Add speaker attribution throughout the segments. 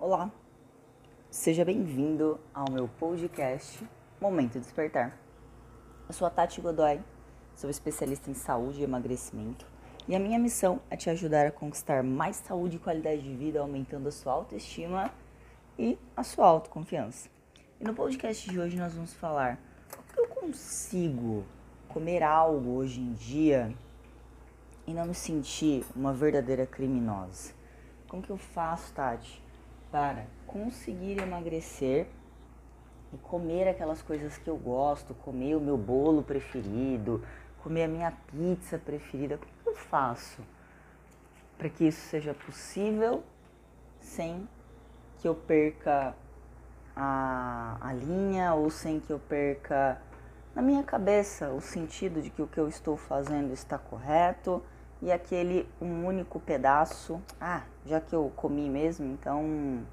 Speaker 1: Olá, seja bem-vindo ao meu podcast Momento Despertar. Eu sou a Tati Godoy, sou especialista em saúde e emagrecimento e a minha missão é te ajudar a conquistar mais saúde e qualidade de vida, aumentando a sua autoestima e a sua autoconfiança. E no podcast de hoje nós vamos falar como eu consigo comer algo hoje em dia e não me sentir uma verdadeira criminosa. Como que eu faço, Tati, para conseguir emagrecer e comer aquelas coisas que eu gosto, comer o meu bolo preferido, comer a minha pizza preferida? Como que eu faço para que isso seja possível sem que eu perca a, a linha ou sem que eu perca na minha cabeça o sentido de que o que eu estou fazendo está correto e aquele um único pedaço, ah, já que eu comi mesmo, então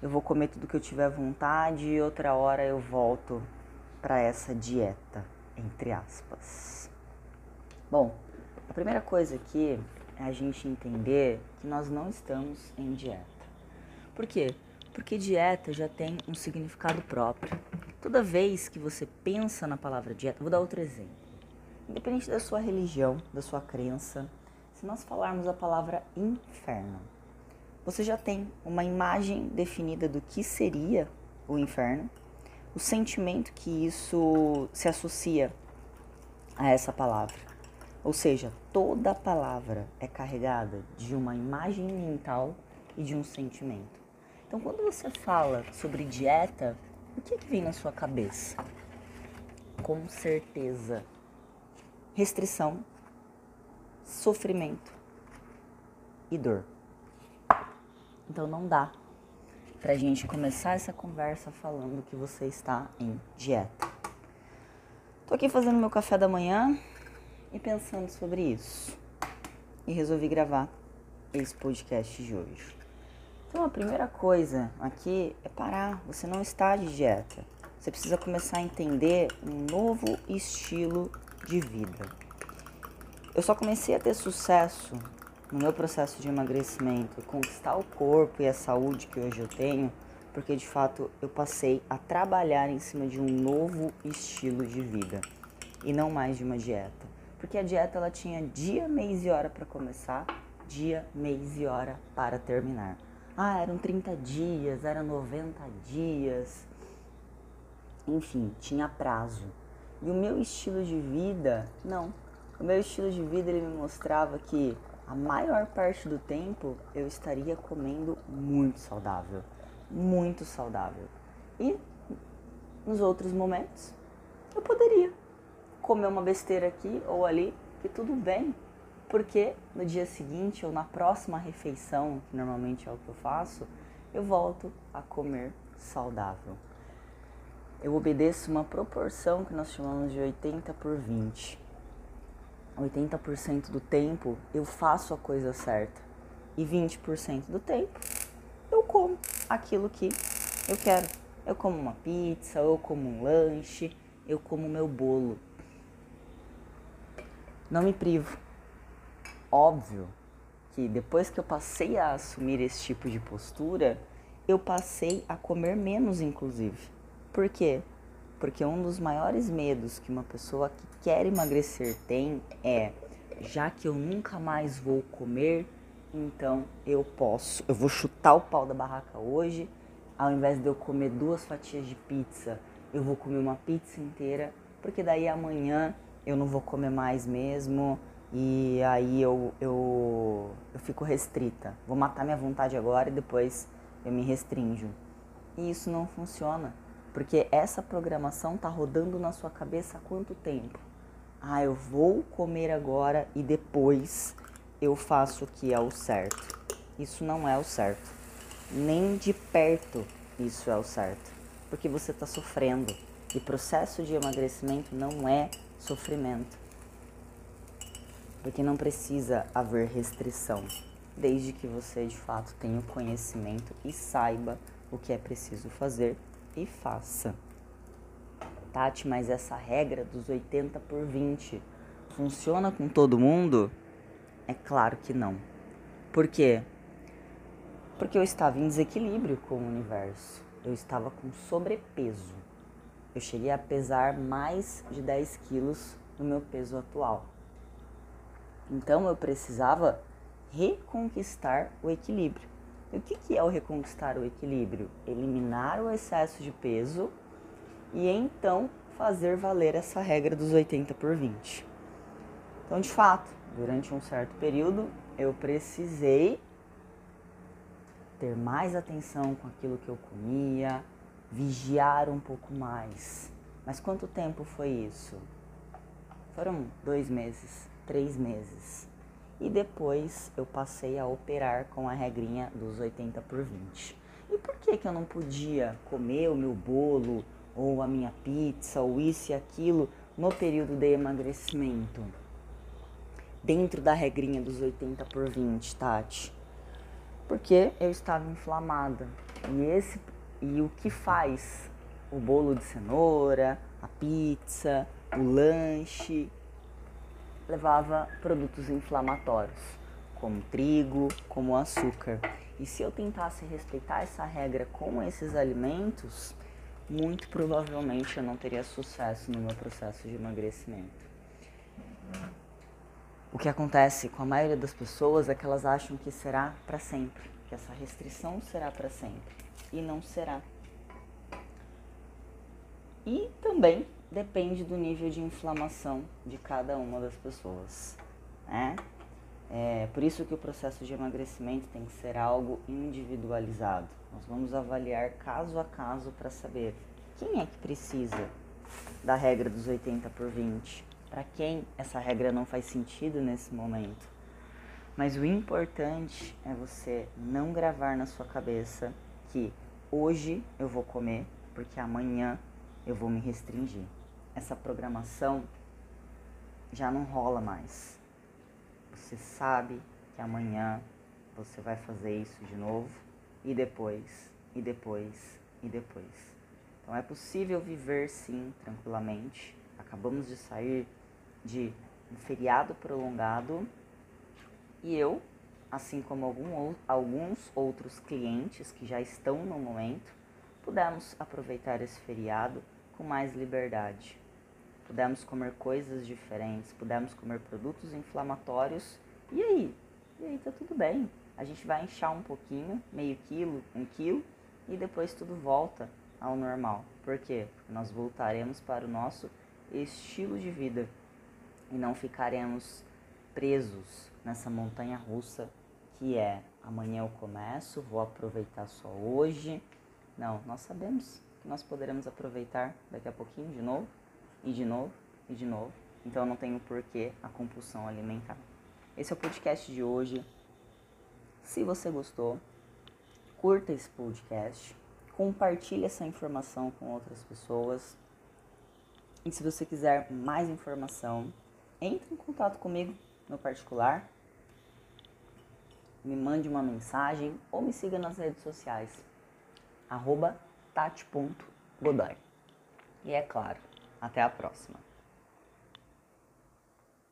Speaker 1: eu vou comer tudo que eu tiver vontade e outra hora eu volto para essa dieta, entre aspas. Bom, a primeira coisa aqui é a gente entender que nós não estamos em dieta. Por quê? Porque dieta já tem um significado próprio. Toda vez que você pensa na palavra dieta, vou dar outro exemplo. Independente da sua religião, da sua crença, se nós falarmos a palavra inferno, você já tem uma imagem definida do que seria o inferno, o sentimento que isso se associa a essa palavra. Ou seja, toda palavra é carregada de uma imagem mental e de um sentimento. Então, quando você fala sobre dieta, o que, que vem na sua cabeça? Com certeza, restrição, sofrimento e dor. Então não dá pra gente começar essa conversa falando que você está em dieta. Tô aqui fazendo meu café da manhã e pensando sobre isso. E resolvi gravar esse podcast de hoje. Então a primeira coisa aqui é parar. Você não está de dieta. Você precisa começar a entender um novo estilo de vida. Eu só comecei a ter sucesso no meu processo de emagrecimento, conquistar o corpo e a saúde que hoje eu tenho, porque de fato eu passei a trabalhar em cima de um novo estilo de vida e não mais de uma dieta. Porque a dieta ela tinha dia, mês e hora para começar, dia, mês e hora para terminar. Ah, eram 30 dias, eram 90 dias. Enfim, tinha prazo. E o meu estilo de vida, não. O meu estilo de vida ele me mostrava que a maior parte do tempo eu estaria comendo muito saudável, muito saudável. E nos outros momentos eu poderia comer uma besteira aqui ou ali, que tudo bem, porque no dia seguinte ou na próxima refeição, que normalmente é o que eu faço, eu volto a comer saudável eu obedeço uma proporção que nós chamamos de 80 por 20. 80% do tempo eu faço a coisa certa e 20% do tempo eu como aquilo que eu quero. Eu como uma pizza, eu como um lanche, eu como meu bolo. Não me privo. Óbvio que depois que eu passei a assumir esse tipo de postura, eu passei a comer menos, inclusive. Por quê? Porque um dos maiores medos que uma pessoa que quer emagrecer tem é: já que eu nunca mais vou comer, então eu posso, eu vou chutar o pau da barraca hoje, ao invés de eu comer duas fatias de pizza, eu vou comer uma pizza inteira, porque daí amanhã eu não vou comer mais mesmo e aí eu, eu, eu fico restrita. Vou matar minha vontade agora e depois eu me restringo. E isso não funciona. Porque essa programação tá rodando na sua cabeça há quanto tempo? Ah, eu vou comer agora e depois eu faço o que é o certo. Isso não é o certo. Nem de perto isso é o certo. Porque você está sofrendo. E processo de emagrecimento não é sofrimento. Porque não precisa haver restrição, desde que você de fato tenha o conhecimento e saiba o que é preciso fazer e faça. Tati, mas essa regra dos 80 por 20 funciona com todo mundo? É claro que não. Por quê? Porque eu estava em desequilíbrio com o universo. Eu estava com sobrepeso. Eu cheguei a pesar mais de 10 quilos no meu peso atual. Então eu precisava reconquistar o equilíbrio. E o que é o reconquistar o equilíbrio? Eliminar o excesso de peso e então fazer valer essa regra dos 80 por 20. Então, de fato, durante um certo período, eu precisei ter mais atenção com aquilo que eu comia, vigiar um pouco mais. Mas quanto tempo foi isso? Foram dois meses, três meses. E depois eu passei a operar com a regrinha dos 80 por 20. E por que, que eu não podia comer o meu bolo, ou a minha pizza, ou isso e aquilo no período de emagrecimento? Dentro da regrinha dos 80 por 20, Tati. Porque eu estava inflamada. E esse e o que faz o bolo de cenoura, a pizza, o lanche, levava produtos inflamatórios, como trigo, como açúcar. E se eu tentasse respeitar essa regra com esses alimentos, muito provavelmente eu não teria sucesso no meu processo de emagrecimento. O que acontece com a maioria das pessoas é que elas acham que será para sempre, que essa restrição será para sempre e não será. E também depende do nível de inflamação de cada uma das pessoas, né? É por isso que o processo de emagrecimento tem que ser algo individualizado. Nós vamos avaliar caso a caso para saber quem é que precisa da regra dos 80 por 20, para quem essa regra não faz sentido nesse momento. Mas o importante é você não gravar na sua cabeça que hoje eu vou comer porque amanhã eu vou me restringir. Essa programação já não rola mais. Você sabe que amanhã você vai fazer isso de novo e depois, e depois, e depois. Então é possível viver sim tranquilamente. Acabamos de sair de um feriado prolongado e eu, assim como algum, alguns outros clientes que já estão no momento, pudemos aproveitar esse feriado com mais liberdade. Pudemos comer coisas diferentes, pudemos comer produtos inflamatórios. E aí? E aí tá tudo bem. A gente vai inchar um pouquinho, meio quilo, um quilo, e depois tudo volta ao normal. Por quê? Porque nós voltaremos para o nosso estilo de vida e não ficaremos presos nessa montanha russa que é amanhã eu começo, vou aproveitar só hoje. Não, nós sabemos nós poderemos aproveitar daqui a pouquinho de novo, e de novo, e de novo. Então não tenho porquê a compulsão alimentar. Esse é o podcast de hoje. Se você gostou, curta esse podcast, compartilhe essa informação com outras pessoas. E se você quiser mais informação, entre em contato comigo no particular, me mande uma mensagem ou me siga nas redes sociais, arroba tati.godoy. E é claro, até a próxima.